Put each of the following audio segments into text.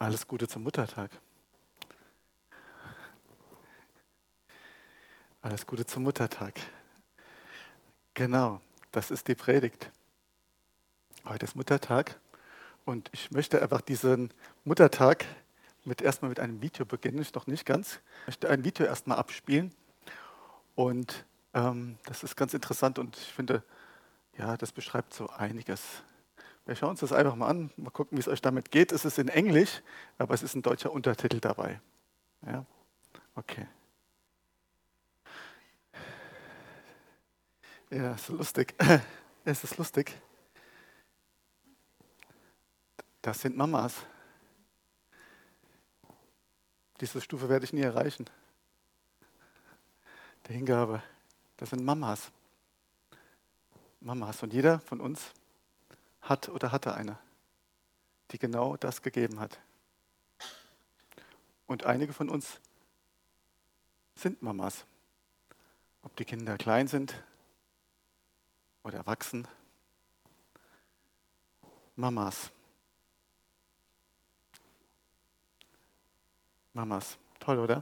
Alles Gute zum Muttertag. Alles Gute zum Muttertag. Genau, das ist die Predigt. Heute ist Muttertag und ich möchte einfach diesen Muttertag mit erstmal mit einem Video beginnen, ist noch nicht ganz. Ich möchte ein Video erstmal abspielen und ähm, das ist ganz interessant und ich finde, ja, das beschreibt so einiges. Wir schauen uns das einfach mal an, mal gucken, wie es euch damit geht. Es ist in Englisch, aber es ist ein deutscher Untertitel dabei. Ja, okay. Ja, ist lustig. Es ist lustig. Das sind Mamas. Diese Stufe werde ich nie erreichen. Der Hingabe. Das sind Mamas. Mamas. Und jeder von uns hat oder hatte eine, die genau das gegeben hat. Und einige von uns sind Mamas. Ob die Kinder klein sind oder erwachsen. Mamas. Mamas. Toll, oder?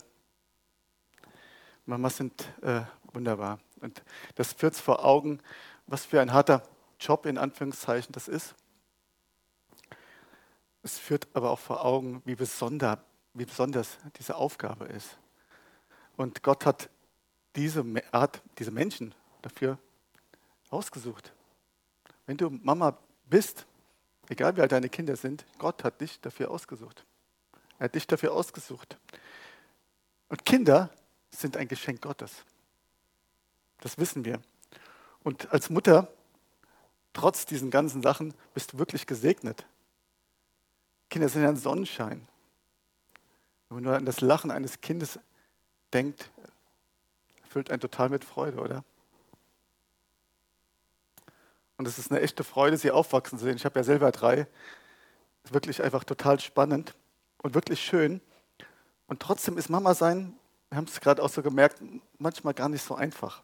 Mamas sind äh, wunderbar. Und das führt vor Augen, was für ein harter Job in Anführungszeichen das ist. Es führt aber auch vor Augen, wie, besonder, wie besonders diese Aufgabe ist. Und Gott hat diese Art, diese Menschen dafür ausgesucht. Wenn du Mama bist, egal wie alt deine Kinder sind, Gott hat dich dafür ausgesucht. Er hat dich dafür ausgesucht. Und Kinder sind ein Geschenk Gottes. Das wissen wir. Und als Mutter, trotz diesen ganzen Sachen, bist du wirklich gesegnet. Kinder sind ein Sonnenschein. Wenn man nur an das Lachen eines Kindes denkt, erfüllt einen total mit Freude, oder? Und es ist eine echte Freude, sie aufwachsen zu sehen. Ich habe ja selber drei. Ist wirklich einfach total spannend und wirklich schön. Und trotzdem ist Mama sein, wir haben es gerade auch so gemerkt, manchmal gar nicht so einfach.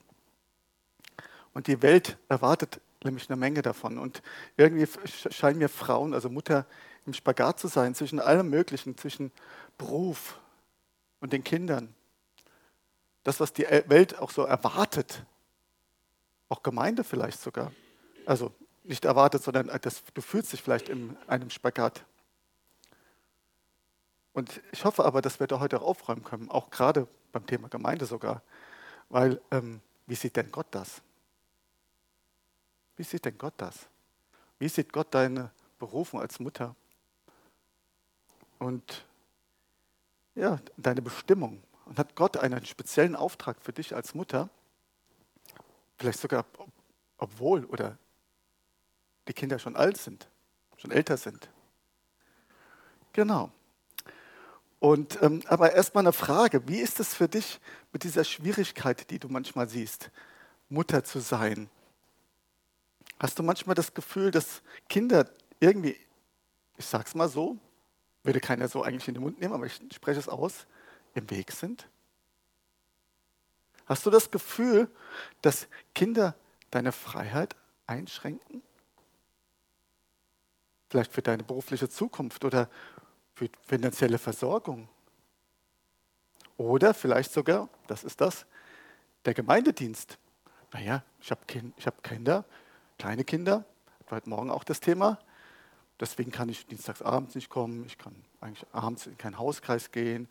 Und die Welt erwartet nämlich eine Menge davon. Und irgendwie scheinen mir Frauen, also Mutter, im Spagat zu sein zwischen allem Möglichen, zwischen Beruf und den Kindern. Das, was die Welt auch so erwartet, auch Gemeinde vielleicht sogar. Also nicht erwartet, sondern das, du fühlst dich vielleicht in einem Spagat. Und ich hoffe aber, dass wir da heute aufräumen können, auch gerade beim Thema Gemeinde sogar. Weil, ähm, wie sieht denn Gott das? Wie sieht denn Gott das? Wie sieht Gott deine Berufung als Mutter? Und ja, deine Bestimmung. Und hat Gott einen speziellen Auftrag für dich als Mutter? Vielleicht sogar, obwohl oder die Kinder schon alt sind, schon älter sind. Genau. Und, ähm, aber erstmal eine Frage, wie ist es für dich mit dieser Schwierigkeit, die du manchmal siehst, Mutter zu sein? Hast du manchmal das Gefühl, dass Kinder irgendwie, ich sag's mal so, würde keiner so eigentlich in den Mund nehmen, aber ich spreche es aus, im Weg sind? Hast du das Gefühl, dass Kinder deine Freiheit einschränken? Vielleicht für deine berufliche Zukunft oder für finanzielle Versorgung. Oder vielleicht sogar, das ist das, der Gemeindedienst. Naja, ich habe hab Kinder, kleine Kinder, heute Morgen auch das Thema. Deswegen kann ich dienstagsabends nicht kommen, ich kann eigentlich abends in keinen Hauskreis gehen,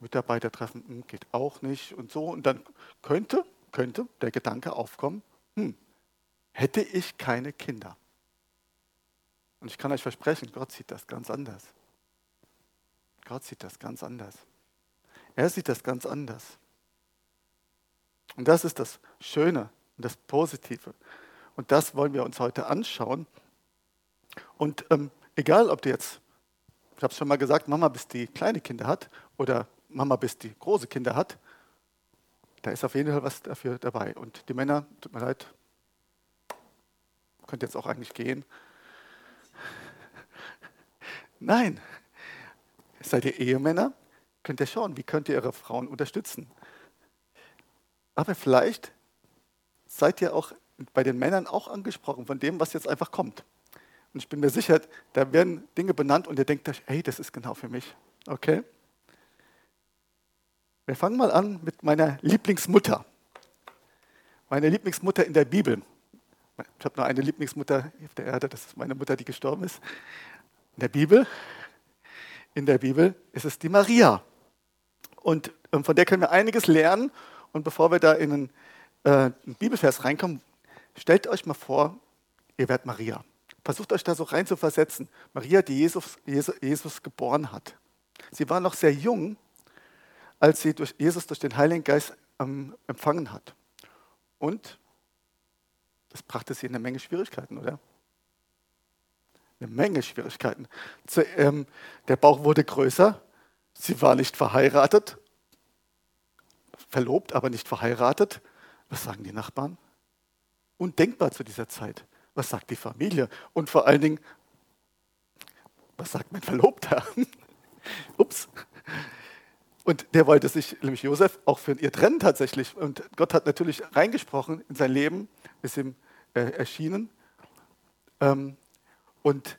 Mitarbeiter treffen hm, geht auch nicht und so. Und dann könnte, könnte der Gedanke aufkommen, hm, hätte ich keine Kinder. Und ich kann euch versprechen, Gott sieht das ganz anders. Gott sieht das ganz anders. Er sieht das ganz anders. Und das ist das Schöne und das Positive. Und das wollen wir uns heute anschauen. Und ähm, egal, ob du jetzt, ich habe es schon mal gesagt, Mama bis die kleine Kinder hat oder Mama bis die große Kinder hat, da ist auf jeden Fall was dafür dabei. Und die Männer, tut mir leid, könnt jetzt auch eigentlich gehen. Nein, seid ihr Ehemänner, könnt ihr schauen, wie könnt ihr eure Frauen unterstützen. Aber vielleicht seid ihr auch bei den Männern auch angesprochen von dem, was jetzt einfach kommt. Und ich bin mir sicher, da werden Dinge benannt und ihr denkt euch, hey, das ist genau für mich. Okay? Wir fangen mal an mit meiner Lieblingsmutter. Meine Lieblingsmutter in der Bibel. Ich habe nur eine Lieblingsmutter auf der Erde, das ist meine Mutter, die gestorben ist. In der Bibel, in der Bibel ist es die Maria. Und ähm, von der können wir einiges lernen. Und bevor wir da in einen, äh, einen Bibelvers reinkommen, stellt euch mal vor, ihr werdet Maria. Versucht euch da so rein zu versetzen. Maria, die Jesus, Jesus, Jesus geboren hat. Sie war noch sehr jung, als sie durch Jesus durch den Heiligen Geist ähm, empfangen hat. Und das brachte sie in eine Menge Schwierigkeiten, oder? Eine Menge Schwierigkeiten. Zu, ähm, der Bauch wurde größer, sie war nicht verheiratet, verlobt, aber nicht verheiratet. Was sagen die Nachbarn? Undenkbar zu dieser Zeit. Was sagt die Familie? Und vor allen Dingen, was sagt mein Verlobter? Ups. Und der wollte sich, nämlich Josef, auch für ihr trennen tatsächlich. Und Gott hat natürlich reingesprochen in sein Leben, ist ihm äh, erschienen. Ähm, und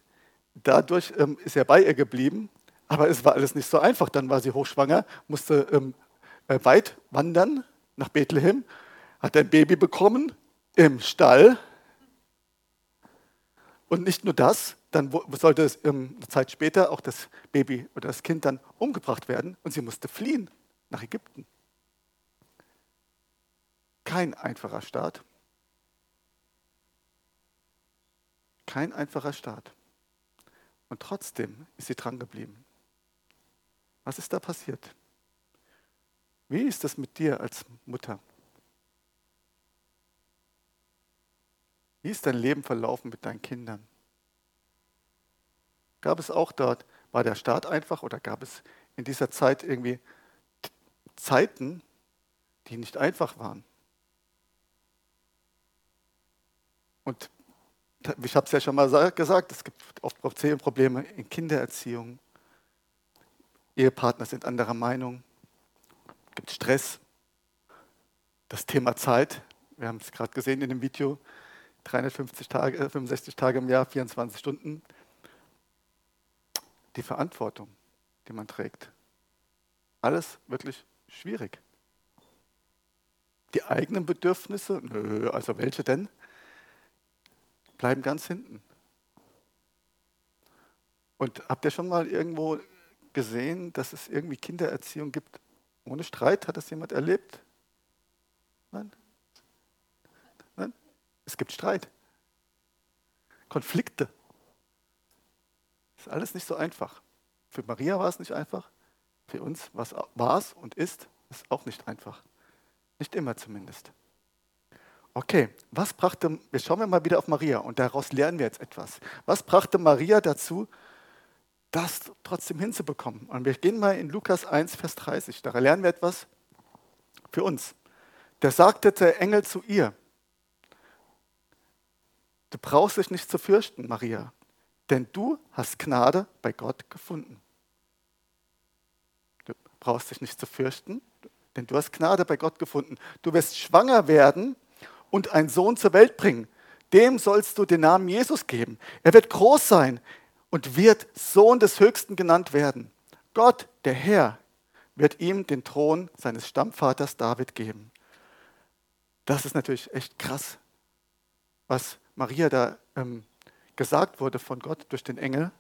dadurch ähm, ist er bei ihr geblieben. Aber es war alles nicht so einfach. Dann war sie hochschwanger, musste ähm, äh, weit wandern nach Bethlehem, hat ein Baby bekommen im Stall. Und nicht nur das, dann sollte es ähm, eine Zeit später auch das Baby oder das Kind dann umgebracht werden und sie musste fliehen nach Ägypten. Kein einfacher Start. Kein einfacher Start. Und trotzdem ist sie dran geblieben. Was ist da passiert? Wie ist das mit dir als Mutter? Wie ist dein Leben verlaufen mit deinen Kindern? Gab es auch dort, war der Staat einfach oder gab es in dieser Zeit irgendwie Zeiten, die nicht einfach waren? Und ich habe es ja schon mal gesagt, es gibt oft Probleme in Kindererziehung. Ehepartner sind anderer Meinung. Es gibt Stress. Das Thema Zeit, wir haben es gerade gesehen in dem Video, 350 Tage, 65 Tage im Jahr, 24 Stunden die Verantwortung, die man trägt. Alles wirklich schwierig. Die eigenen Bedürfnisse, nö, also welche denn, bleiben ganz hinten. Und habt ihr schon mal irgendwo gesehen, dass es irgendwie Kindererziehung gibt ohne Streit? Hat das jemand erlebt? Nein? Nein? Es gibt Streit. Konflikte. Ist alles nicht so einfach. Für Maria war es nicht einfach. Für uns war es und ist es auch nicht einfach. Nicht immer zumindest. Okay, was brachte, wir schauen wir mal wieder auf Maria und daraus lernen wir jetzt etwas. Was brachte Maria dazu, das trotzdem hinzubekommen? Und wir gehen mal in Lukas 1, Vers 30. Da lernen wir etwas für uns. Da sagte der Engel zu ihr, du brauchst dich nicht zu fürchten, Maria, denn du hast Gnade bei Gott gefunden. Du brauchst dich nicht zu fürchten, denn du hast Gnade bei Gott gefunden. Du wirst schwanger werden und einen Sohn zur Welt bringen. Dem sollst du den Namen Jesus geben. Er wird groß sein und wird Sohn des Höchsten genannt werden. Gott, der Herr, wird ihm den Thron seines Stammvaters David geben. Das ist natürlich echt krass, was Maria da ähm, gesagt wurde von Gott durch den Engel.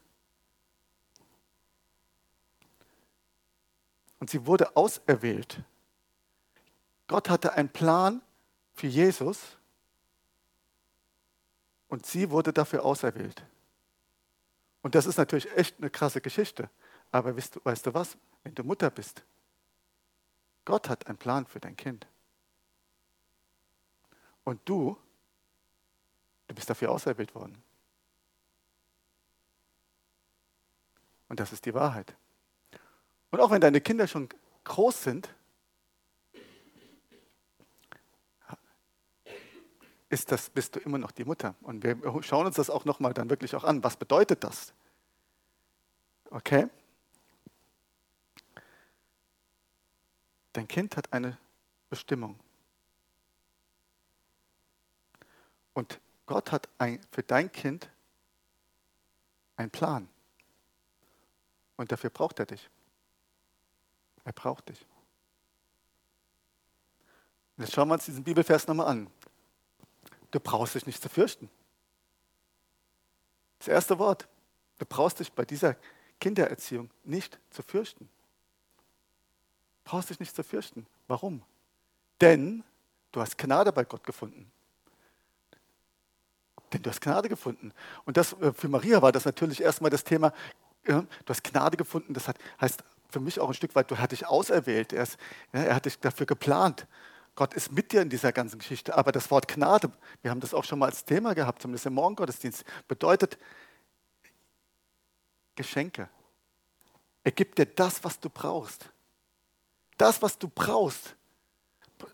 Und sie wurde auserwählt. Gott hatte einen Plan für Jesus und sie wurde dafür auserwählt. Und das ist natürlich echt eine krasse Geschichte. Aber weißt du, weißt du was? Wenn du Mutter bist, Gott hat einen Plan für dein Kind. Und du, du bist dafür auserwählt worden. Und das ist die Wahrheit. Und auch wenn deine Kinder schon groß sind, ist das, bist du immer noch die Mutter. Und wir schauen uns das auch nochmal dann wirklich auch an. Was bedeutet das? Okay? Dein Kind hat eine Bestimmung. Und Gott hat ein, für dein Kind einen Plan. Und dafür braucht er dich. Er braucht dich. Jetzt schauen wir uns diesen Bibelvers nochmal an. Du brauchst dich nicht zu fürchten. Das erste Wort. Du brauchst dich bei dieser Kindererziehung nicht zu fürchten. Du brauchst dich nicht zu fürchten. Warum? Denn du hast Gnade bei Gott gefunden. Denn du hast Gnade gefunden. Und das äh, für Maria war das natürlich erstmal das Thema, du hast Gnade gefunden, das heißt für mich auch ein Stück weit, du hast dich auserwählt, er, ist, er hat dich dafür geplant. Gott ist mit dir in dieser ganzen Geschichte. Aber das Wort Gnade, wir haben das auch schon mal als Thema gehabt, zumindest im Morgengottesdienst, bedeutet Geschenke. Er gibt dir das, was du brauchst. Das, was du brauchst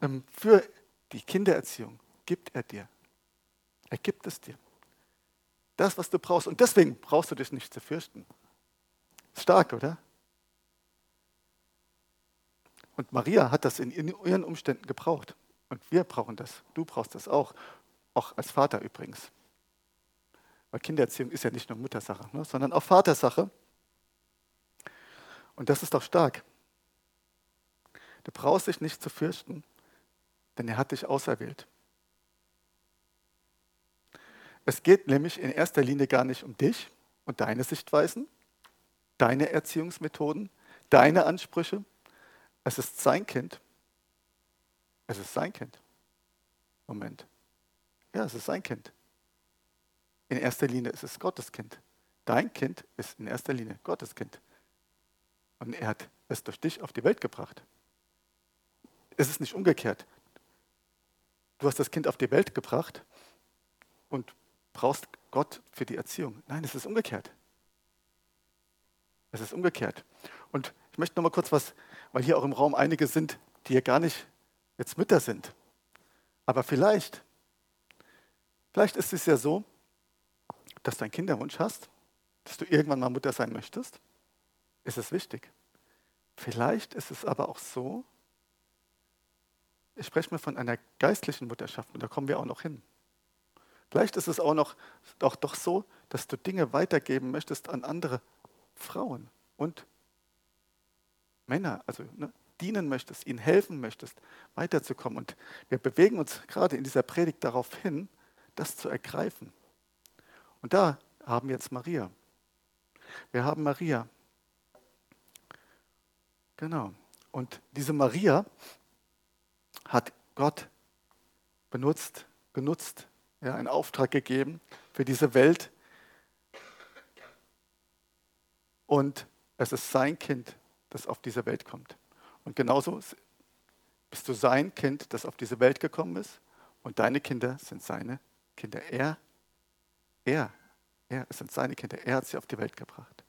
ähm, für die Kindererziehung, gibt er dir. Er gibt es dir. Das, was du brauchst. Und deswegen brauchst du dich nicht zu fürchten. Stark, oder? Und Maria hat das in ihren Umständen gebraucht. Und wir brauchen das. Du brauchst das auch. Auch als Vater übrigens. Weil Kindererziehung ist ja nicht nur Muttersache, ne, sondern auch Vatersache. Und das ist doch stark. Du brauchst dich nicht zu fürchten, denn er hat dich auserwählt. Es geht nämlich in erster Linie gar nicht um dich und deine Sichtweisen, deine Erziehungsmethoden, deine Ansprüche, es ist sein Kind. Es ist sein Kind. Moment. Ja, es ist sein Kind. In erster Linie ist es Gottes Kind. Dein Kind ist in erster Linie Gottes Kind. Und er hat es durch dich auf die Welt gebracht. Es ist nicht umgekehrt. Du hast das Kind auf die Welt gebracht und brauchst Gott für die Erziehung. Nein, es ist umgekehrt. Es ist umgekehrt. Und ich möchte noch mal kurz was weil hier auch im Raum einige sind, die ja gar nicht jetzt Mütter sind. Aber vielleicht, vielleicht ist es ja so, dass du einen Kinderwunsch hast, dass du irgendwann mal Mutter sein möchtest. Ist es wichtig. Vielleicht ist es aber auch so, ich spreche mal von einer geistlichen Mutterschaft und da kommen wir auch noch hin. Vielleicht ist es auch noch auch doch so, dass du Dinge weitergeben möchtest an andere Frauen und Männer, also ne, dienen möchtest, ihnen helfen möchtest, weiterzukommen. Und wir bewegen uns gerade in dieser Predigt darauf hin, das zu ergreifen. Und da haben wir jetzt Maria. Wir haben Maria. Genau. Und diese Maria hat Gott benutzt, genutzt, ja, einen Auftrag gegeben für diese Welt. Und es ist sein Kind, das auf diese Welt kommt. Und genauso bist du sein Kind, das auf diese Welt gekommen ist. Und deine Kinder sind seine Kinder. Er, er, er, es sind seine Kinder. Er hat sie auf die Welt gebracht.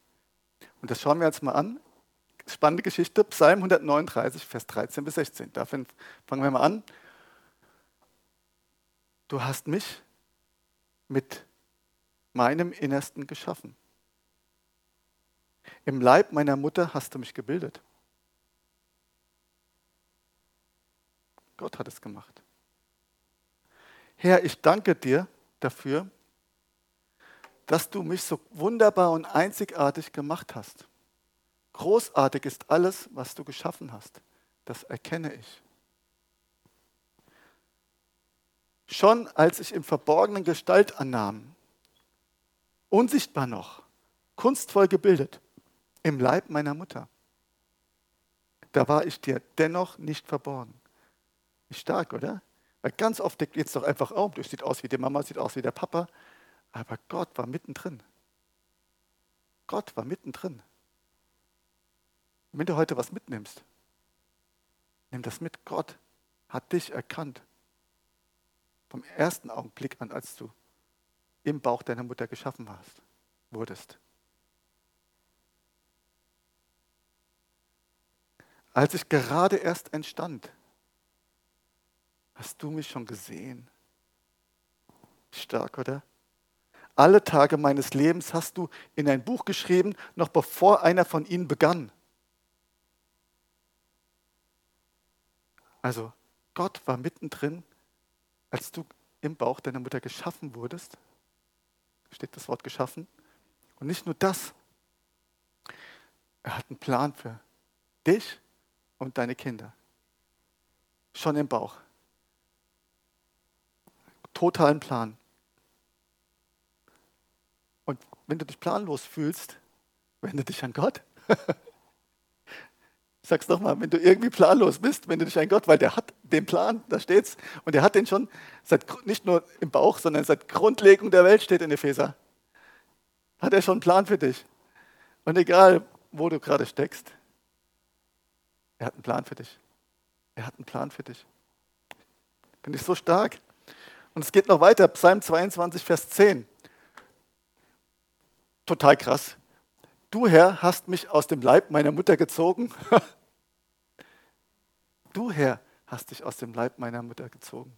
Und das schauen wir uns mal an. Spannende Geschichte, Psalm 139, Vers 13 bis 16. Da fangen wir mal an. Du hast mich mit meinem Innersten geschaffen. Im Leib meiner Mutter hast du mich gebildet. Gott hat es gemacht. Herr, ich danke dir dafür, dass du mich so wunderbar und einzigartig gemacht hast. Großartig ist alles, was du geschaffen hast. Das erkenne ich. Schon als ich im Verborgenen Gestalt annahm, unsichtbar noch, kunstvoll gebildet, im Leib meiner Mutter. Da war ich dir dennoch nicht verborgen. Ist stark, oder? Weil ganz oft geht es doch einfach auf. Du sieht aus wie die Mama, sieht aus wie der Papa. Aber Gott war mittendrin. Gott war mittendrin. Wenn du heute was mitnimmst, nimm das mit. Gott hat dich erkannt. Vom ersten Augenblick an, als du im Bauch deiner Mutter geschaffen warst, wurdest. Als ich gerade erst entstand, hast du mich schon gesehen. Stark, oder? Alle Tage meines Lebens hast du in ein Buch geschrieben, noch bevor einer von ihnen begann. Also Gott war mittendrin, als du im Bauch deiner Mutter geschaffen wurdest. Steht das Wort geschaffen? Und nicht nur das. Er hat einen Plan für dich und deine Kinder. Schon im Bauch. Totalen Plan. Und wenn du dich planlos fühlst, wende dich an Gott. Ich sag's nochmal, wenn du irgendwie planlos bist, wende dich an Gott, weil der hat den Plan, da steht's. Und der hat den schon seit, nicht nur im Bauch, sondern seit Grundlegung der Welt steht in Epheser. Hat er schon einen Plan für dich. Und egal, wo du gerade steckst, er hat einen Plan für dich. Er hat einen Plan für dich. Bin ich so stark. Und es geht noch weiter, Psalm 22, Vers 10. Total krass. Du, Herr, hast mich aus dem Leib meiner Mutter gezogen. du, Herr, hast dich aus dem Leib meiner Mutter gezogen.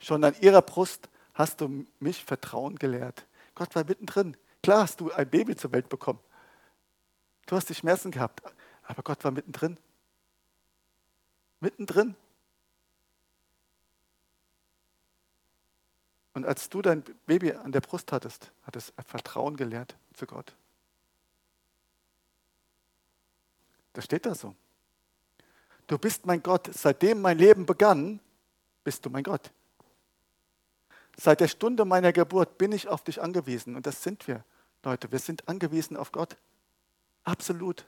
Schon an ihrer Brust hast du mich Vertrauen gelehrt. Gott war mittendrin. Klar hast du ein Baby zur Welt bekommen. Du hast die Schmerzen gehabt, aber Gott war mittendrin. Mittendrin. Und als du dein Baby an der Brust hattest, hat es Vertrauen gelehrt zu Gott. Das steht da so. Du bist mein Gott. Seitdem mein Leben begann, bist du mein Gott. Seit der Stunde meiner Geburt bin ich auf dich angewiesen. Und das sind wir, Leute. Wir sind angewiesen auf Gott. Absolut.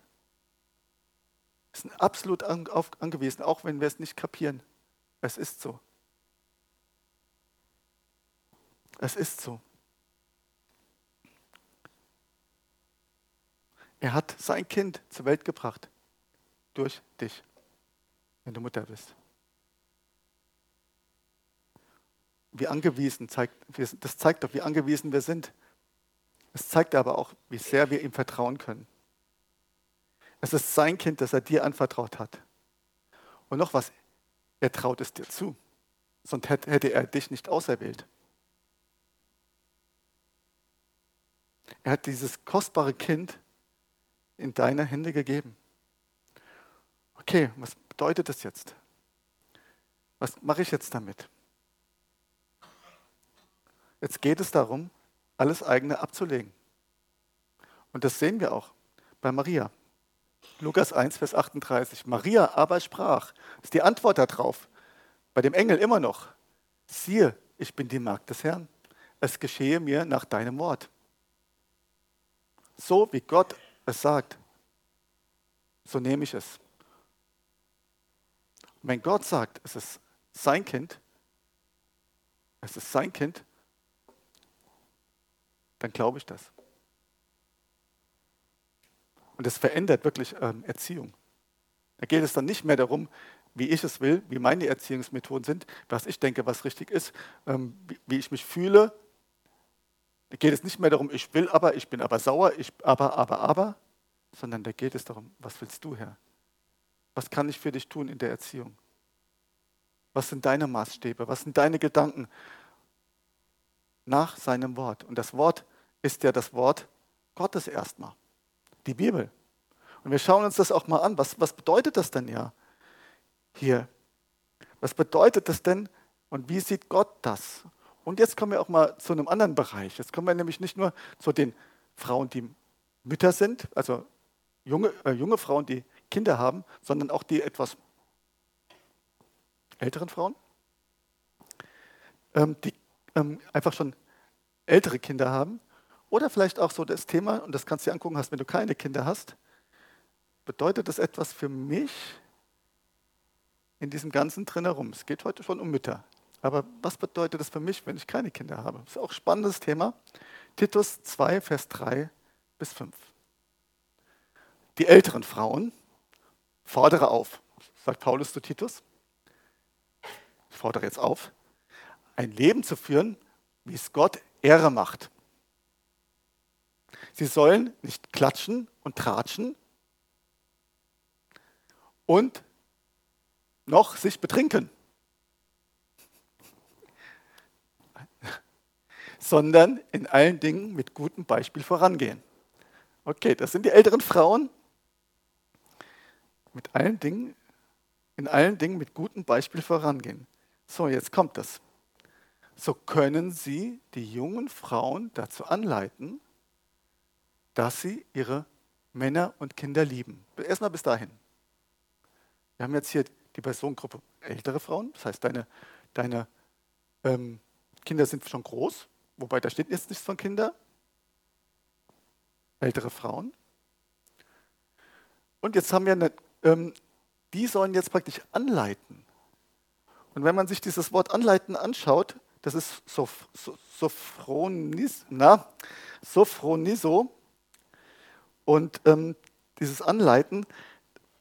Wir sind absolut angewiesen, auch wenn wir es nicht kapieren. Es ist so. Es ist so. Er hat sein Kind zur Welt gebracht. Durch dich, wenn du Mutter bist. Wie angewiesen zeigt, das zeigt doch, wie angewiesen wir sind. Es zeigt aber auch, wie sehr wir ihm vertrauen können. Es ist sein Kind, das er dir anvertraut hat. Und noch was, er traut es dir zu. Sonst hätte er dich nicht auserwählt. Er hat dieses kostbare Kind in deine Hände gegeben. Okay, was bedeutet das jetzt? Was mache ich jetzt damit? Jetzt geht es darum, alles eigene abzulegen. Und das sehen wir auch bei Maria. Lukas 1, Vers 38. Maria aber sprach, ist die Antwort darauf, bei dem Engel immer noch, siehe, ich bin die Magd des Herrn, es geschehe mir nach deinem Wort. So wie Gott es sagt, so nehme ich es. Und wenn Gott sagt, es ist sein Kind, es ist sein Kind, dann glaube ich das. Und es verändert wirklich ähm, Erziehung. Da geht es dann nicht mehr darum, wie ich es will, wie meine Erziehungsmethoden sind, was ich denke, was richtig ist, ähm, wie, wie, ich mich fühle. Da geht es nicht mehr darum, ich will aber, ich bin aber sauer, ich aber, aber, aber, sondern da geht es darum, was willst du, Herr? Was kann ich für dich tun in der Erziehung? Was sind deine Maßstäbe? Was sind deine Gedanken nach seinem Wort? Und das Wort ist ja das Wort Gottes erstmal die Bibel. Und wir schauen uns das auch mal an. Was, was bedeutet das denn ja hier? Was bedeutet das denn und wie sieht Gott das? Und jetzt kommen wir auch mal zu einem anderen Bereich. Jetzt kommen wir nämlich nicht nur zu den Frauen, die Mütter sind, also junge, äh, junge Frauen, die Kinder haben, sondern auch die etwas älteren Frauen, ähm, die ähm, einfach schon ältere Kinder haben oder vielleicht auch so das Thema, und das kannst du dir angucken, hast, wenn du keine Kinder hast, bedeutet das etwas für mich in diesem ganzen drin herum? Es geht heute schon um Mütter. Aber was bedeutet das für mich, wenn ich keine Kinder habe? Das ist auch ein spannendes Thema. Titus 2, Vers 3 bis 5. Die älteren Frauen fordere auf, sagt Paulus zu Titus. Ich fordere jetzt auf, ein Leben zu führen, wie es Gott Ehre macht. Sie sollen nicht klatschen und tratschen und noch sich betrinken, sondern in allen Dingen mit gutem Beispiel vorangehen. Okay, das sind die älteren Frauen. Mit allen Dingen, in allen Dingen mit gutem Beispiel vorangehen. So, jetzt kommt das. So können Sie die jungen Frauen dazu anleiten, dass sie ihre Männer und Kinder lieben. Erstmal bis dahin. Wir haben jetzt hier die Personengruppe ältere Frauen, das heißt, deine, deine ähm, Kinder sind schon groß, wobei da steht jetzt nichts von Kinder. Ältere Frauen. Und jetzt haben wir eine, ähm, die sollen jetzt praktisch anleiten. Und wenn man sich dieses Wort anleiten anschaut, das ist Sof, Sophronis, na, Sophroniso. Und ähm, dieses Anleiten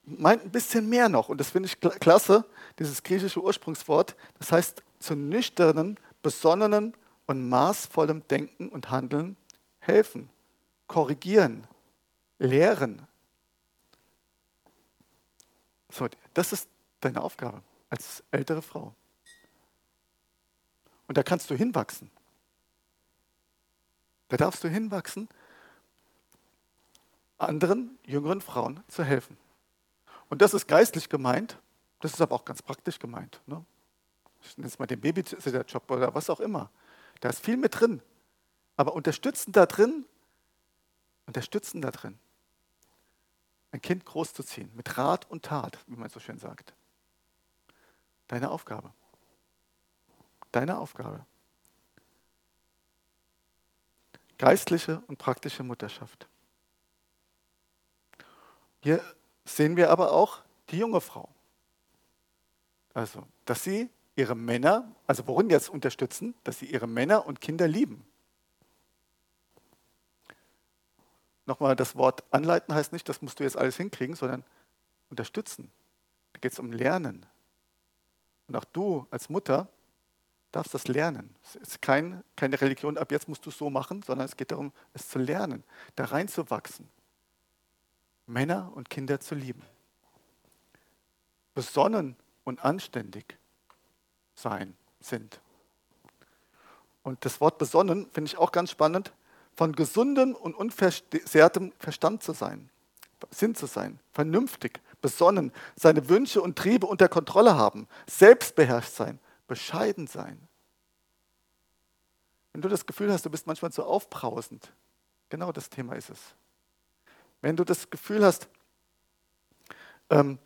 meint ein bisschen mehr noch. Und das finde ich klasse, dieses griechische Ursprungswort. Das heißt zu nüchternen, besonnenen und maßvollem Denken und Handeln helfen, korrigieren, lehren. So, das ist deine Aufgabe als ältere Frau. Und da kannst du hinwachsen. Da darfst du hinwachsen, anderen jüngeren Frauen zu helfen. Und das ist geistlich gemeint, das ist aber auch ganz praktisch gemeint. Ne? Ich nenne es mal den Babysitter-Job oder was auch immer. Da ist viel mit drin. Aber unterstützen da drin, unterstützen da drin, ein Kind großzuziehen, mit Rat und Tat, wie man so schön sagt. Deine Aufgabe. Deine Aufgabe. Geistliche und praktische Mutterschaft. Hier sehen wir aber auch die junge Frau. Also, dass sie ihre Männer, also worin jetzt unterstützen, dass sie ihre Männer und Kinder lieben. Nochmal, das Wort anleiten heißt nicht, das musst du jetzt alles hinkriegen, sondern unterstützen. Da geht es um Lernen. Und auch du als Mutter darfst das lernen. Es ist kein, keine Religion, ab jetzt musst du es so machen, sondern es geht darum, es zu lernen, da reinzuwachsen. Männer und Kinder zu lieben. Besonnen und anständig sein sind. Und das Wort besonnen finde ich auch ganz spannend, von gesundem und unversehrtem Verstand zu sein, Sinn zu sein, vernünftig, besonnen, seine Wünsche und Triebe unter Kontrolle haben, selbstbeherrscht sein, bescheiden sein. Wenn du das Gefühl hast, du bist manchmal zu aufbrausend, genau das Thema ist es. Wenn du das Gefühl hast, ähm,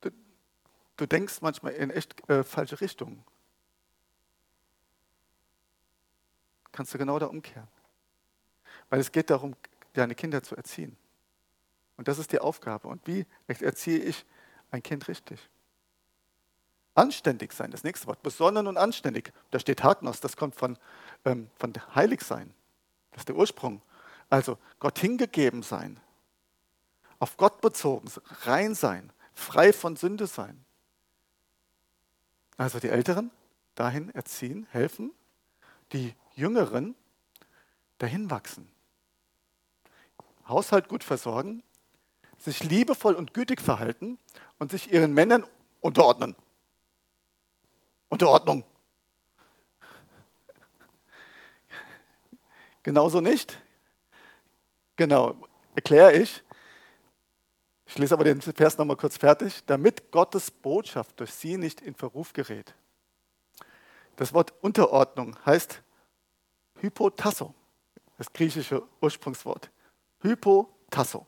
du, du, denkst manchmal in echt äh, falsche Richtungen, kannst du genau da umkehren. Weil es geht darum, deine Kinder zu erziehen. Und das ist die Aufgabe. Und wie erziehe ich ein Kind richtig? Anständig sein, das nächste Wort. Besonnen und anständig. Da steht Hagnos, das kommt von, ähm, von heilig sein. Das ist der Ursprung. Also Gott hingegeben sein, auf Gott bezogen, rein sein, frei von Sünde sein. Also die Älteren dahin erziehen, helfen, die Jüngeren dahin wachsen. Haushalt gut versorgen, sich liebevoll und gütig verhalten und sich ihren Männern unterordnen. Unterordnung. Genauso nicht. Genau, erkläre ich. Ich lese aber den Vers nochmal kurz fertig. Damit Gottes Botschaft durch sie nicht in Verruf gerät. Das Wort Unterordnung heißt Hypotasso, das griechische Ursprungswort. Hypotasso.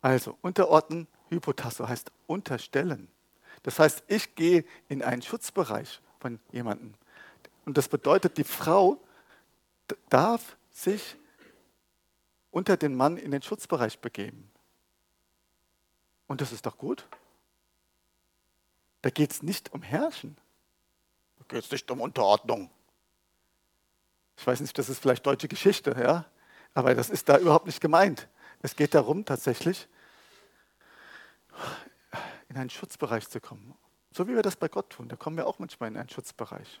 Also unterordnen, Hypotasso heißt unterstellen. Das heißt, ich gehe in einen Schutzbereich von jemandem. Und das bedeutet, die Frau darf sich unter den Mann in den Schutzbereich begeben. Und das ist doch gut. Da geht es nicht um Herrschen. Da geht es nicht um Unterordnung. Ich weiß nicht, das ist vielleicht deutsche Geschichte, ja, aber das ist da überhaupt nicht gemeint. Es geht darum, tatsächlich in einen Schutzbereich zu kommen. So wie wir das bei Gott tun, da kommen wir auch manchmal in einen Schutzbereich.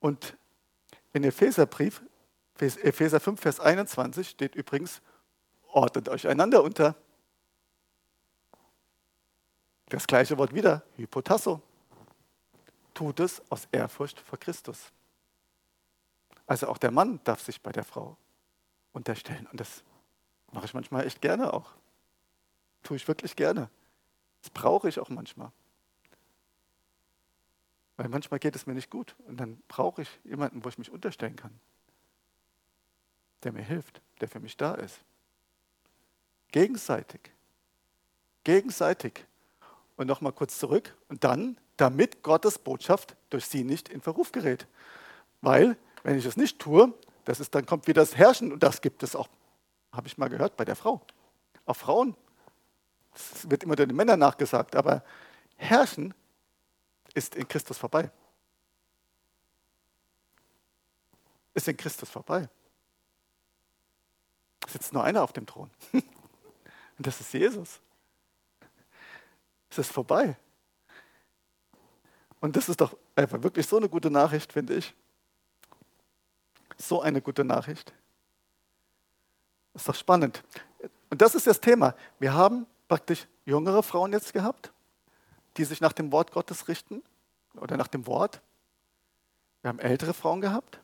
Und in Epheserbrief Epheser 5, Vers 21 steht übrigens, ordnet euch einander unter. Das gleiche Wort wieder, Hypotasso. Tut es aus Ehrfurcht vor Christus. Also auch der Mann darf sich bei der Frau unterstellen. Und das mache ich manchmal echt gerne auch. Tue ich wirklich gerne. Das brauche ich auch manchmal. Weil manchmal geht es mir nicht gut und dann brauche ich jemanden, wo ich mich unterstellen kann. der mir hilft, der für mich da ist. Gegenseitig. Gegenseitig. Und nochmal kurz zurück. Und dann, damit Gottes Botschaft durch sie nicht in Verruf gerät. Weil, wenn ich es nicht tue, das ist, dann kommt wieder das Herrschen. Und das gibt es auch, habe ich mal gehört, bei der Frau. Auch Frauen. Das wird immer den Männern nachgesagt. Aber Herrschen ist in Christus vorbei. Ist in Christus vorbei. Es sitzt nur einer auf dem Thron. Und das ist Jesus. Es ist vorbei. Und das ist doch einfach wirklich so eine gute Nachricht, finde ich. So eine gute Nachricht. Ist doch spannend. Und das ist das Thema. Wir haben praktisch jüngere Frauen jetzt gehabt, die sich nach dem Wort Gottes richten oder nach dem Wort. Wir haben ältere Frauen gehabt.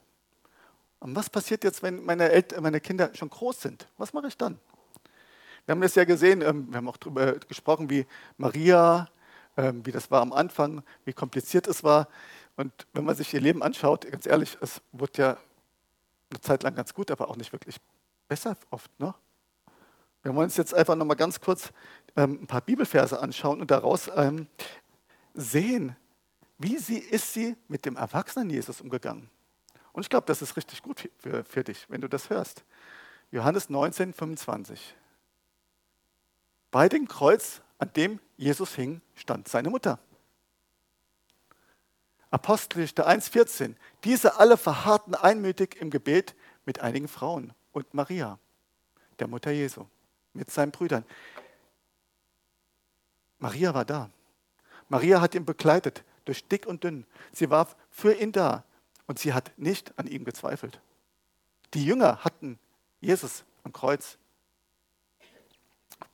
Und was passiert jetzt, wenn meine, El meine Kinder schon groß sind? Was mache ich dann? Wir haben das ja gesehen, ähm, wir haben auch darüber gesprochen, wie Maria, ähm, wie das war am Anfang, wie kompliziert es war. Und wenn man sich ihr Leben anschaut, ganz ehrlich, es wurde ja eine Zeit lang ganz gut, aber auch nicht wirklich besser oft. Ne? Wir wollen uns jetzt einfach nochmal ganz kurz ähm, ein paar Bibelverse anschauen und daraus sehen, wie sie, ist sie mit dem erwachsenen Jesus umgegangen. Und ich glaube, das ist richtig gut für, für dich, wenn du das hörst. Johannes 19, 25. Bei dem Kreuz, an dem Jesus hing, stand seine Mutter. Apostelgeschichte 1,14. Diese alle verharrten einmütig im Gebet mit einigen Frauen und Maria, der Mutter Jesu, mit seinen Brüdern. Maria war da. Maria hat ihn begleitet durch dick und dünn. Sie war für ihn da. Und sie hat nicht an ihm gezweifelt. Die Jünger hatten Jesus am Kreuz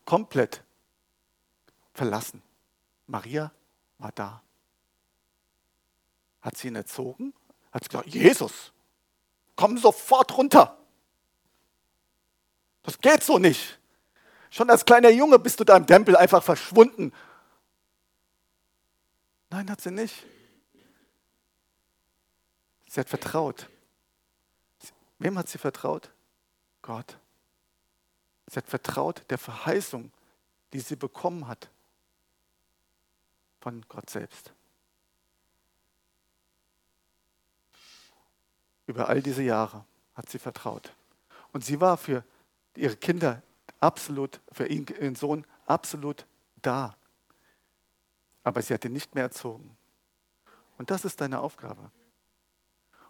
komplett verlassen. Maria war da. Hat sie ihn erzogen? Hat sie gesagt, Jesus, komm sofort runter. Das geht so nicht. Schon als kleiner Junge bist du da im Tempel einfach verschwunden. Nein, hat sie nicht. Sie hat vertraut. Wem hat sie vertraut? Gott. Sie hat vertraut der Verheißung, die sie bekommen hat von Gott selbst. Über all diese Jahre hat sie vertraut. Und sie war für ihre Kinder absolut, für ihren Sohn absolut da. Aber sie hat ihn nicht mehr erzogen. Und das ist deine Aufgabe.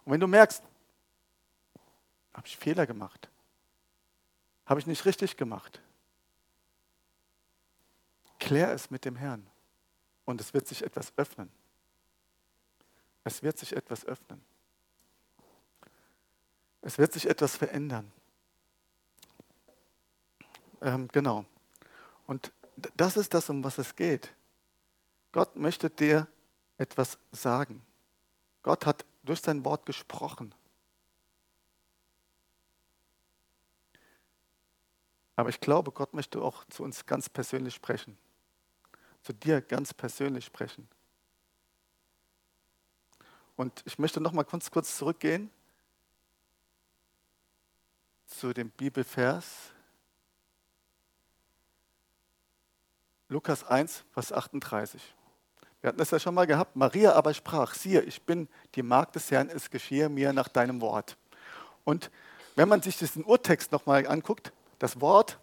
Und wenn du merkst, habe ich Fehler gemacht, habe ich nicht richtig gemacht, klär es mit dem Herrn und es wird sich etwas öffnen. Es wird sich etwas öffnen. Es wird sich etwas verändern. Ähm, genau. Und das ist das, um was es geht. Gott möchte dir etwas sagen. Gott hat durch sein Wort gesprochen. Aber ich glaube, Gott möchte auch zu uns ganz persönlich sprechen. Zu dir ganz persönlich sprechen. Und ich möchte noch mal kurz, kurz zurückgehen zu dem Bibelvers. Lukas 1, Vers 38. Wir hatten das ja schon mal gehabt. Maria aber sprach, siehe, ich bin die Magd des Herrn, es geschehe mir nach deinem Wort. Und wenn man sich diesen Urtext nochmal anguckt, das Wort,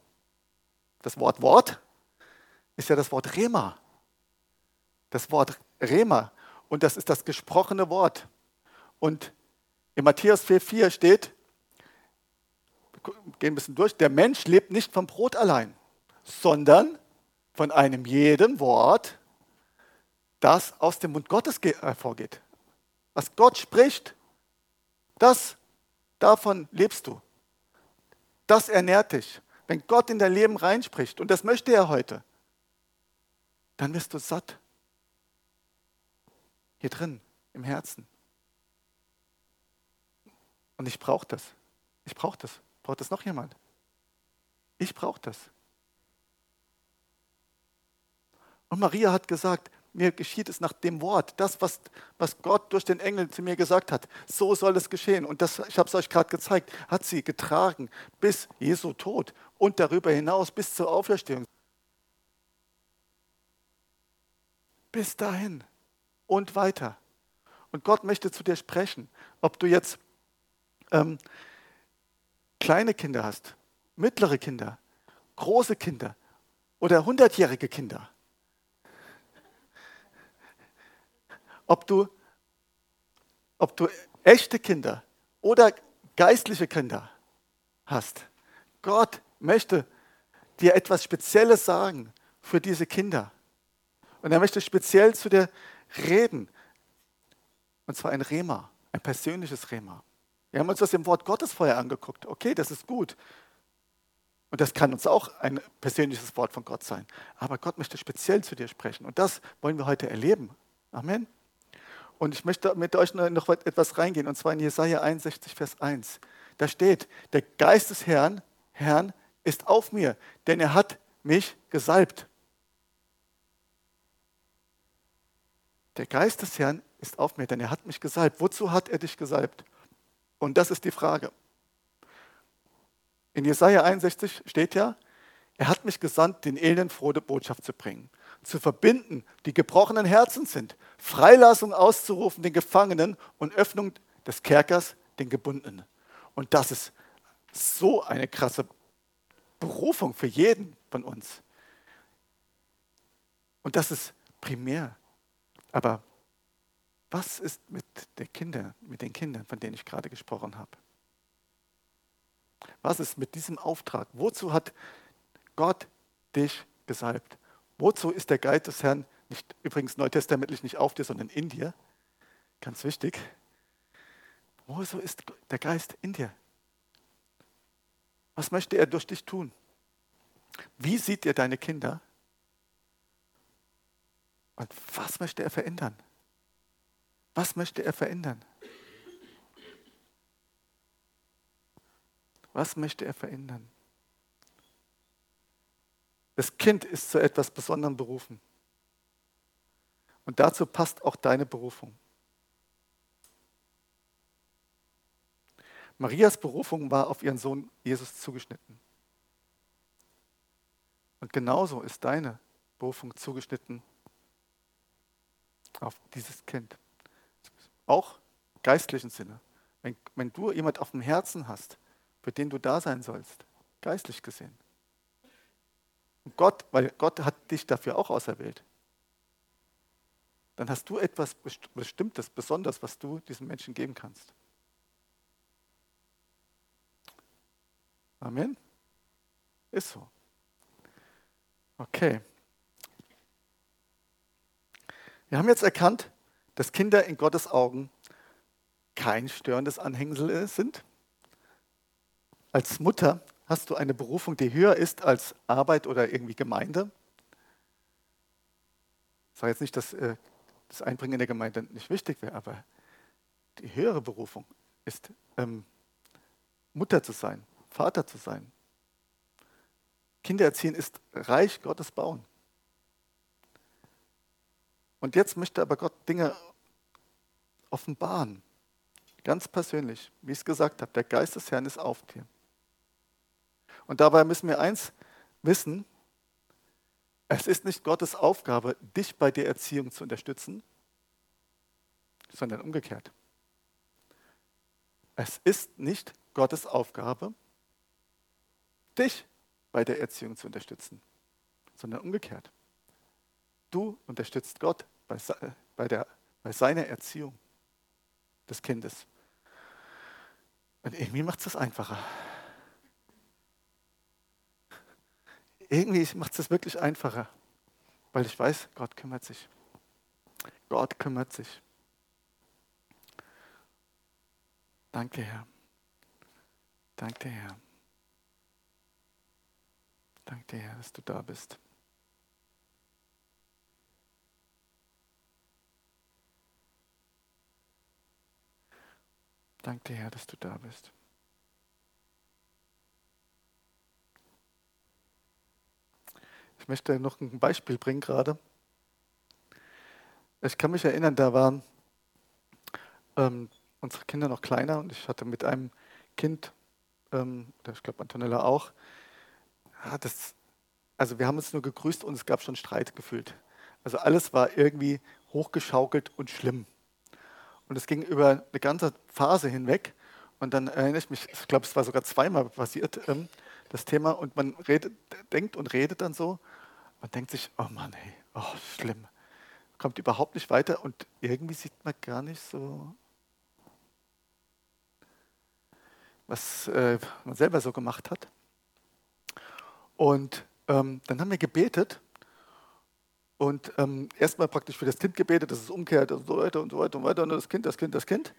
das Wort Wort, ist ja das Wort Rema. Das Wort Rema. Und das ist das gesprochene Wort. Und in Matthäus 4,4 steht, gehen ein bisschen durch, der Mensch lebt nicht vom Brot allein, sondern von einem jeden Wort, das aus dem Mund Gottes hervorgeht. Was Gott spricht, das, davon lebst du. Das ernährt dich. Wenn Gott in dein Leben reinspricht, und das möchte er heute, dann wirst du satt. Hier drin, im Herzen. Und ich brauche das. Ich brauche das. Braucht das noch jemand? Ich brauche das. Und Maria hat gesagt, mir geschieht es nach dem Wort, das, was, was Gott durch den Engel zu mir gesagt hat. So soll es geschehen. Und das, ich habe es euch gerade gezeigt, hat sie getragen bis Jesu Tod und darüber hinaus bis zur Auferstehung. Bis dahin und weiter. Und Gott möchte zu dir sprechen, ob du jetzt ähm, kleine Kinder hast, mittlere Kinder, große Kinder oder hundertjährige Kinder. Ob du, ob du echte Kinder oder geistliche Kinder hast. Gott möchte dir etwas Spezielles sagen für diese Kinder. Und er möchte speziell zu dir reden. Und zwar ein Rema, ein persönliches Rema. Wir haben uns das im Wort Gottes vorher angeguckt. Okay, das ist gut. Und das kann uns auch ein persönliches Wort von Gott sein. Aber Gott möchte speziell zu dir sprechen. Und das wollen wir heute erleben. Amen. Und ich möchte mit euch noch etwas reingehen, und zwar in Jesaja 61, Vers 1. Da steht: Der Geist des Herrn, Herrn ist auf mir, denn er hat mich gesalbt. Der Geist des Herrn ist auf mir, denn er hat mich gesalbt. Wozu hat er dich gesalbt? Und das ist die Frage. In Jesaja 61 steht ja, er hat mich gesandt, den Elenden frohe Botschaft zu bringen, zu verbinden, die gebrochenen Herzen sind, Freilassung auszurufen den Gefangenen und Öffnung des Kerkers den Gebundenen. Und das ist so eine krasse Berufung für jeden von uns. Und das ist primär. Aber was ist mit, der Kinder, mit den Kindern, von denen ich gerade gesprochen habe? Was ist mit diesem Auftrag? Wozu hat Gott dich gesalbt? Wozu ist der Geist des Herrn nicht, übrigens neutestamentlich nicht auf dir, sondern in dir? Ganz wichtig. Wozu ist der Geist in dir? Was möchte er durch dich tun? Wie sieht er deine Kinder? Und was möchte er verändern? Was möchte er verändern? Was möchte er verändern? Das Kind ist zu etwas Besonderem berufen. Und dazu passt auch deine Berufung. Marias Berufung war auf ihren Sohn Jesus zugeschnitten. Und genauso ist deine Berufung zugeschnitten auf dieses Kind. Auch geistlichen Sinne. Wenn, wenn du jemand auf dem Herzen hast, für den du da sein sollst, geistlich gesehen. Und Gott, weil Gott hat dich dafür auch auserwählt. Dann hast du etwas Bestimmtes, Besonderes, was du diesem Menschen geben kannst. Amen. Ist so. Okay. Wir haben jetzt erkannt, dass Kinder in Gottes Augen kein störendes Anhängsel sind. Als Mutter hast du eine Berufung, die höher ist als Arbeit oder irgendwie Gemeinde. Ich sage jetzt nicht, dass äh, das Einbringen in der Gemeinde nicht wichtig wäre, aber die höhere Berufung ist, ähm, Mutter zu sein, Vater zu sein. Kinder erziehen ist Reich Gottes bauen. Und jetzt möchte aber Gott Dinge offenbaren. Ganz persönlich, wie ich es gesagt habe, der Geist des Herrn ist auf dir. Und dabei müssen wir eins wissen, es ist nicht Gottes Aufgabe, dich bei der Erziehung zu unterstützen, sondern umgekehrt. Es ist nicht Gottes Aufgabe, dich bei der Erziehung zu unterstützen, sondern umgekehrt. Du unterstützt Gott bei, bei, der, bei seiner Erziehung des Kindes. Und irgendwie macht es das einfacher. Irgendwie macht es das wirklich einfacher, weil ich weiß, Gott kümmert sich. Gott kümmert sich. Danke, Herr. Danke, Herr. Danke, Herr, dass du da bist. Danke dir, Herr, dass du da bist. Ich möchte noch ein Beispiel bringen gerade. Ich kann mich erinnern, da waren ähm, unsere Kinder noch kleiner und ich hatte mit einem Kind, ähm, ich glaube Antonella auch, ja, das, also wir haben uns nur gegrüßt und es gab schon Streit gefühlt. Also alles war irgendwie hochgeschaukelt und schlimm. Und es ging über eine ganze Phase hinweg. Und dann erinnere ich mich, ich glaube, es war sogar zweimal passiert, ähm, das Thema. Und man redet, denkt und redet dann so. Man denkt sich, oh Mann, hey, oh, schlimm. Kommt überhaupt nicht weiter und irgendwie sieht man gar nicht so, was äh, man selber so gemacht hat. Und ähm, dann haben wir gebetet und ähm, erstmal praktisch für das Kind gebetet, dass es umkehrt und so weiter und so weiter und weiter und das Kind, das Kind, das Kind.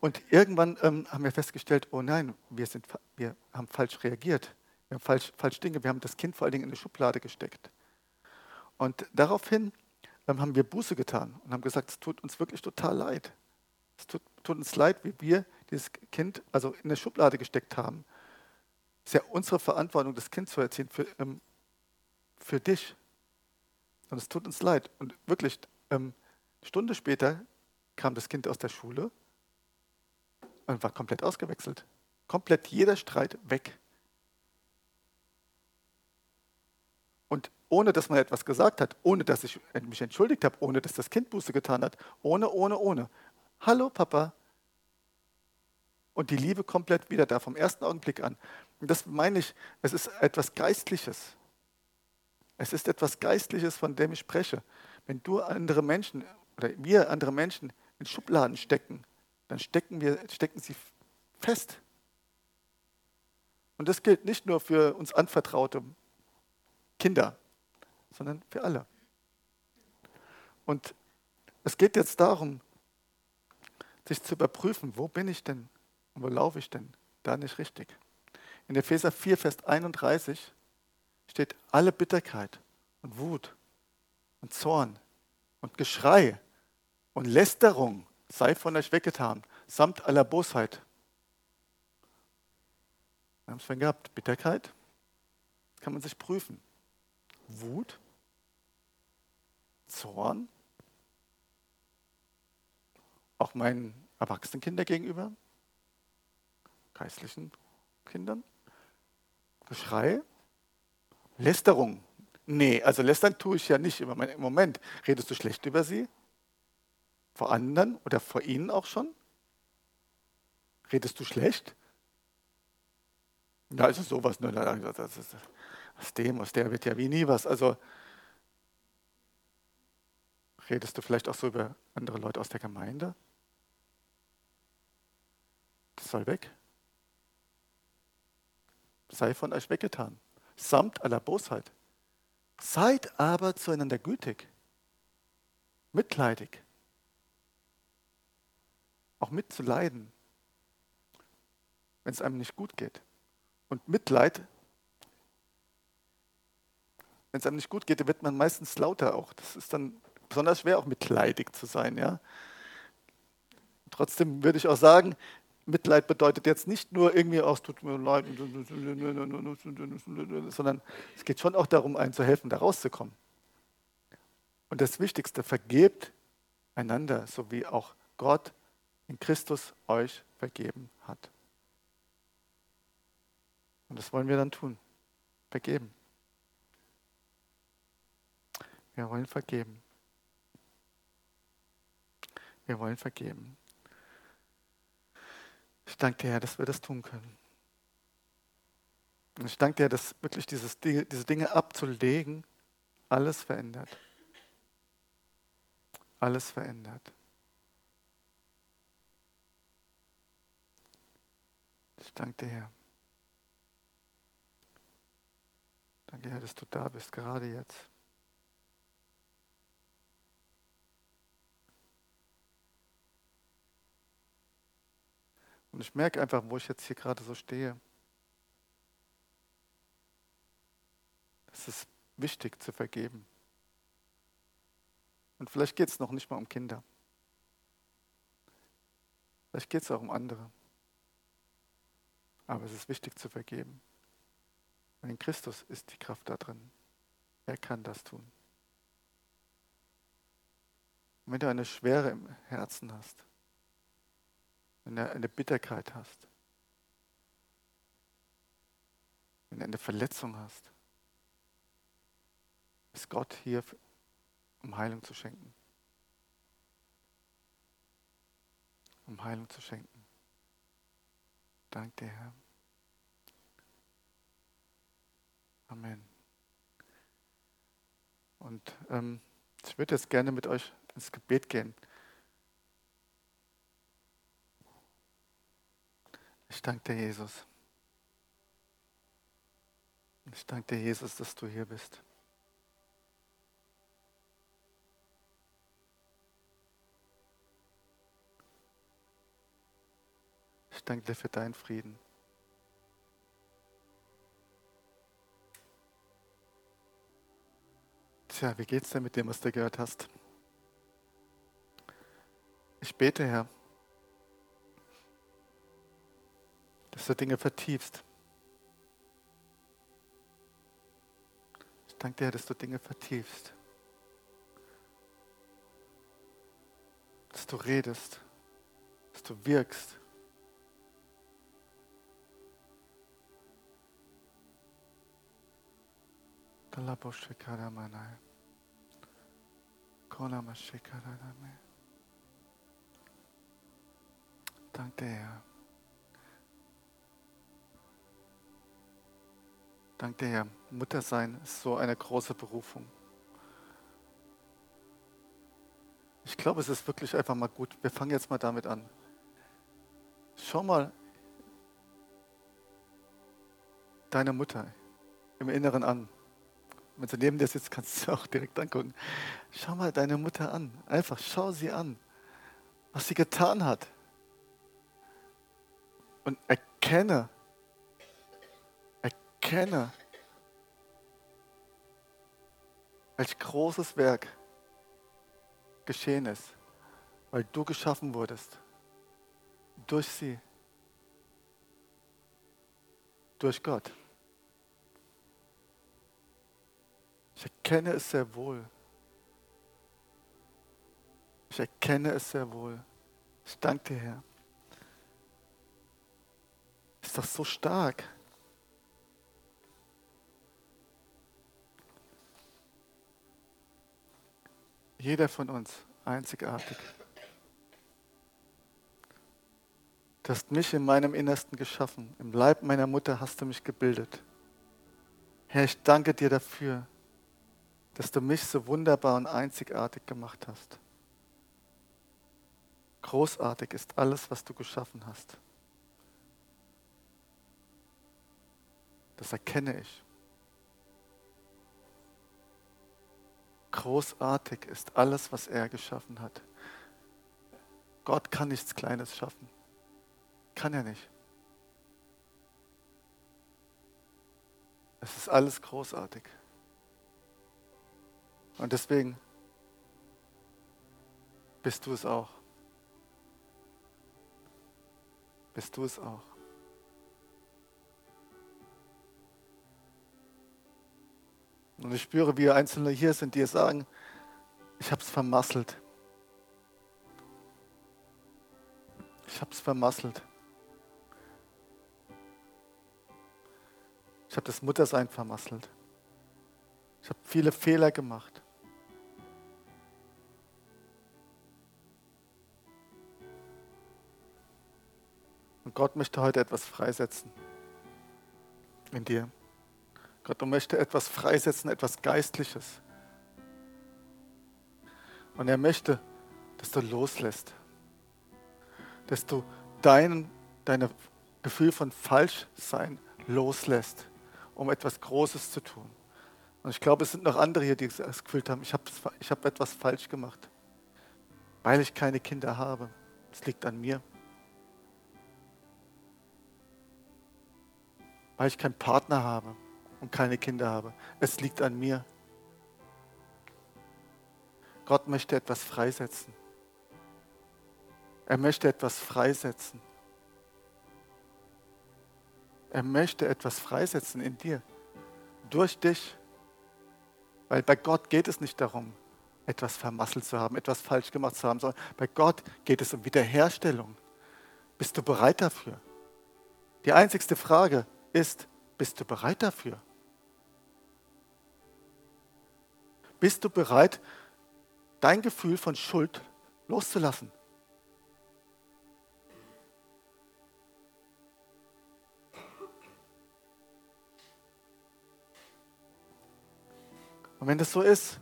Und irgendwann ähm, haben wir festgestellt, oh nein, wir, sind, wir haben falsch reagiert. Wir haben falsch, falsch Dinge, wir haben das Kind vor allen Dingen in eine Schublade gesteckt. Und daraufhin ähm, haben wir Buße getan und haben gesagt, es tut uns wirklich total leid. Es tut, tut uns leid, wie wir dieses Kind also in eine Schublade gesteckt haben. Es ist ja unsere Verantwortung, das Kind zu erziehen für, ähm, für dich. Und es tut uns leid. Und wirklich, ähm, eine Stunde später kam das Kind aus der Schule und war komplett ausgewechselt. Komplett jeder Streit weg. Und ohne dass man etwas gesagt hat, ohne dass ich mich entschuldigt habe, ohne dass das Kind Buße getan hat, ohne, ohne, ohne. Hallo Papa. Und die Liebe komplett wieder da, vom ersten Augenblick an. Und das meine ich, es ist etwas Geistliches. Es ist etwas Geistliches, von dem ich spreche. Wenn du andere Menschen oder wir andere Menschen in Schubladen stecken, dann stecken, wir, stecken sie fest. Und das gilt nicht nur für uns anvertraute Kinder, sondern für alle. Und es geht jetzt darum, sich zu überprüfen, wo bin ich denn und wo laufe ich denn da nicht richtig. In Epheser 4, Vers 31 steht alle Bitterkeit und Wut und Zorn und Geschrei und Lästerung sei von euch weggetan, samt aller Bosheit. Wir haben es vorhin gehabt, Bitterkeit, kann man sich prüfen. Wut, Zorn, auch meinen erwachsenen Kindern gegenüber, geistlichen Kindern, Geschrei, Lästerung. Nee, also lästern tue ich ja nicht im Moment. Redest du schlecht über sie? Vor anderen oder vor ihnen auch schon? Redest du schlecht? Ja, also sowas, ne, ist, aus dem, aus der wird ja wie nie was. Also redest du vielleicht auch so über andere Leute aus der Gemeinde? Das soll weg. Sei von euch weggetan samt aller Bosheit. Seid aber zueinander gütig, mitleidig, auch mitzuleiden, wenn es einem nicht gut geht. Und Mitleid, wenn es einem nicht gut geht, wird man meistens lauter auch. Das ist dann besonders schwer, auch mitleidig zu sein. Ja? Trotzdem würde ich auch sagen, Mitleid bedeutet jetzt nicht nur irgendwie, oh, es tut mir leid, sondern es geht schon auch darum, einem zu helfen, da rauszukommen. Und das Wichtigste, vergebt einander, so wie auch Gott in Christus euch vergeben hat. Und das wollen wir dann tun. Vergeben. Wir wollen vergeben. Wir wollen vergeben. Ich danke dir, Herr, dass wir das tun können. Und ich danke dir, dass wirklich dieses, diese Dinge abzulegen alles verändert. Alles verändert. Ich danke dir, Herr. Danke, Herr, dass du da bist, gerade jetzt. Und ich merke einfach, wo ich jetzt hier gerade so stehe. Es ist wichtig zu vergeben. Und vielleicht geht es noch nicht mal um Kinder. Vielleicht geht es auch um andere. Aber es ist wichtig zu vergeben. Und in Christus ist die Kraft da drin. Er kann das tun. wenn du eine Schwere im Herzen hast, wenn du eine Bitterkeit hast, wenn du eine Verletzung hast, ist Gott hier, um Heilung zu schenken. Um Heilung zu schenken. Dank dir, Herr. Amen. Und ähm, ich würde jetzt gerne mit euch ins Gebet gehen. Ich danke dir, Jesus. Ich danke dir, Jesus, dass du hier bist. Ich danke dir für deinen Frieden. Tja, wie geht's dir mit dem, was du gehört hast? Ich bete, Herr, dass du Dinge vertiefst. Ich danke dir, dass du Dinge vertiefst. Dass du redest, dass du wirkst. Danke, Herr. Danke, Herr. Mutter sein ist so eine große Berufung. Ich glaube, es ist wirklich einfach mal gut. Wir fangen jetzt mal damit an. Schau mal deine Mutter im Inneren an. Wenn du neben dir sitzt, kannst du auch direkt angucken. Schau mal deine Mutter an. Einfach schau sie an, was sie getan hat. Und erkenne, erkenne, welch großes Werk geschehen ist, weil du geschaffen wurdest. Durch sie. Durch Gott. Ich erkenne es sehr wohl. Ich erkenne es sehr wohl. Ich danke dir, Herr. Ist das so stark? Jeder von uns einzigartig. Du hast mich in meinem Innersten geschaffen. Im Leib meiner Mutter hast du mich gebildet. Herr, ich danke dir dafür, dass du mich so wunderbar und einzigartig gemacht hast. Großartig ist alles, was du geschaffen hast. Das erkenne ich. Großartig ist alles, was er geschaffen hat. Gott kann nichts Kleines schaffen. Kann er nicht. Es ist alles großartig. Und deswegen bist du es auch. Bist du es auch. Und ich spüre, wie Einzelne hier sind, die sagen, ich habe es vermasselt. Ich habe es vermasselt. Ich habe das Muttersein vermasselt. Ich habe viele Fehler gemacht. Und Gott möchte heute etwas freisetzen in dir. Gott möchte etwas freisetzen, etwas Geistliches. Und er möchte, dass du loslässt. Dass du dein deine Gefühl von Falschsein loslässt, um etwas Großes zu tun. Und ich glaube, es sind noch andere hier, die es gefühlt haben, ich habe ich hab etwas falsch gemacht, weil ich keine Kinder habe. Es liegt an mir. Weil ich keinen Partner habe und keine Kinder habe. Es liegt an mir. Gott möchte etwas freisetzen. Er möchte etwas freisetzen. Er möchte etwas freisetzen in dir, durch dich. Weil bei Gott geht es nicht darum, etwas vermasselt zu haben, etwas falsch gemacht zu haben, sondern bei Gott geht es um Wiederherstellung. Bist du bereit dafür? Die einzigste Frage ist, bist du bereit dafür? Bist du bereit, dein Gefühl von Schuld loszulassen? Und wenn das so ist,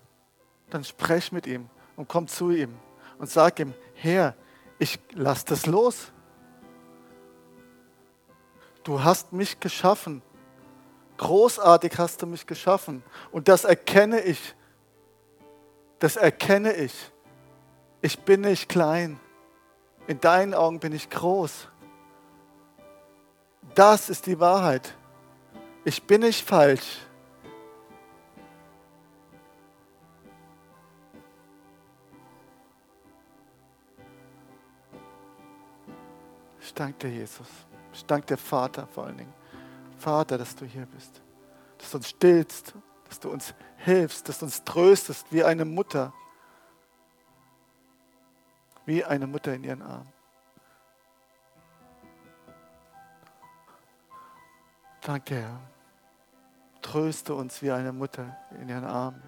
dann sprech mit ihm und komm zu ihm und sag ihm, Herr, ich lass das los. Du hast mich geschaffen. Großartig hast du mich geschaffen. Und das erkenne ich. Das erkenne ich. Ich bin nicht klein. In deinen Augen bin ich groß. Das ist die Wahrheit. Ich bin nicht falsch. Ich danke dir, Jesus. Ich danke dir, Vater, vor allen Dingen. Vater, dass du hier bist. Dass du uns stillst, dass du uns hilfst, dass du uns tröstest wie eine Mutter. Wie eine Mutter in ihren Armen. Danke, Herr. Tröste uns wie eine Mutter in ihren Armen.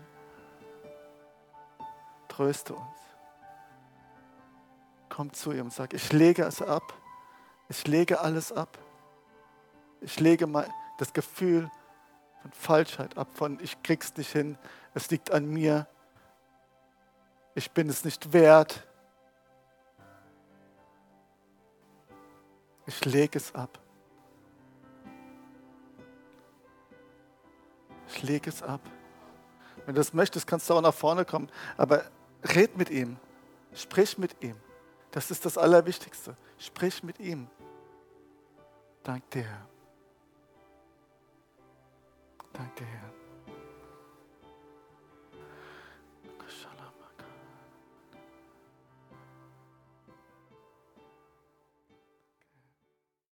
Tröste uns. Komm zu ihr und sag, ich lege es ab. Ich lege alles ab. Ich lege mal das Gefühl von Falschheit ab, von ich krieg's nicht hin, es liegt an mir, ich bin es nicht wert. Ich lege es ab. Ich lege es ab. Wenn du das möchtest, kannst du auch nach vorne kommen. Aber red mit ihm. Sprich mit ihm. Das ist das Allerwichtigste. Sprich mit ihm. Dank dir, Herr. Danke, Herr.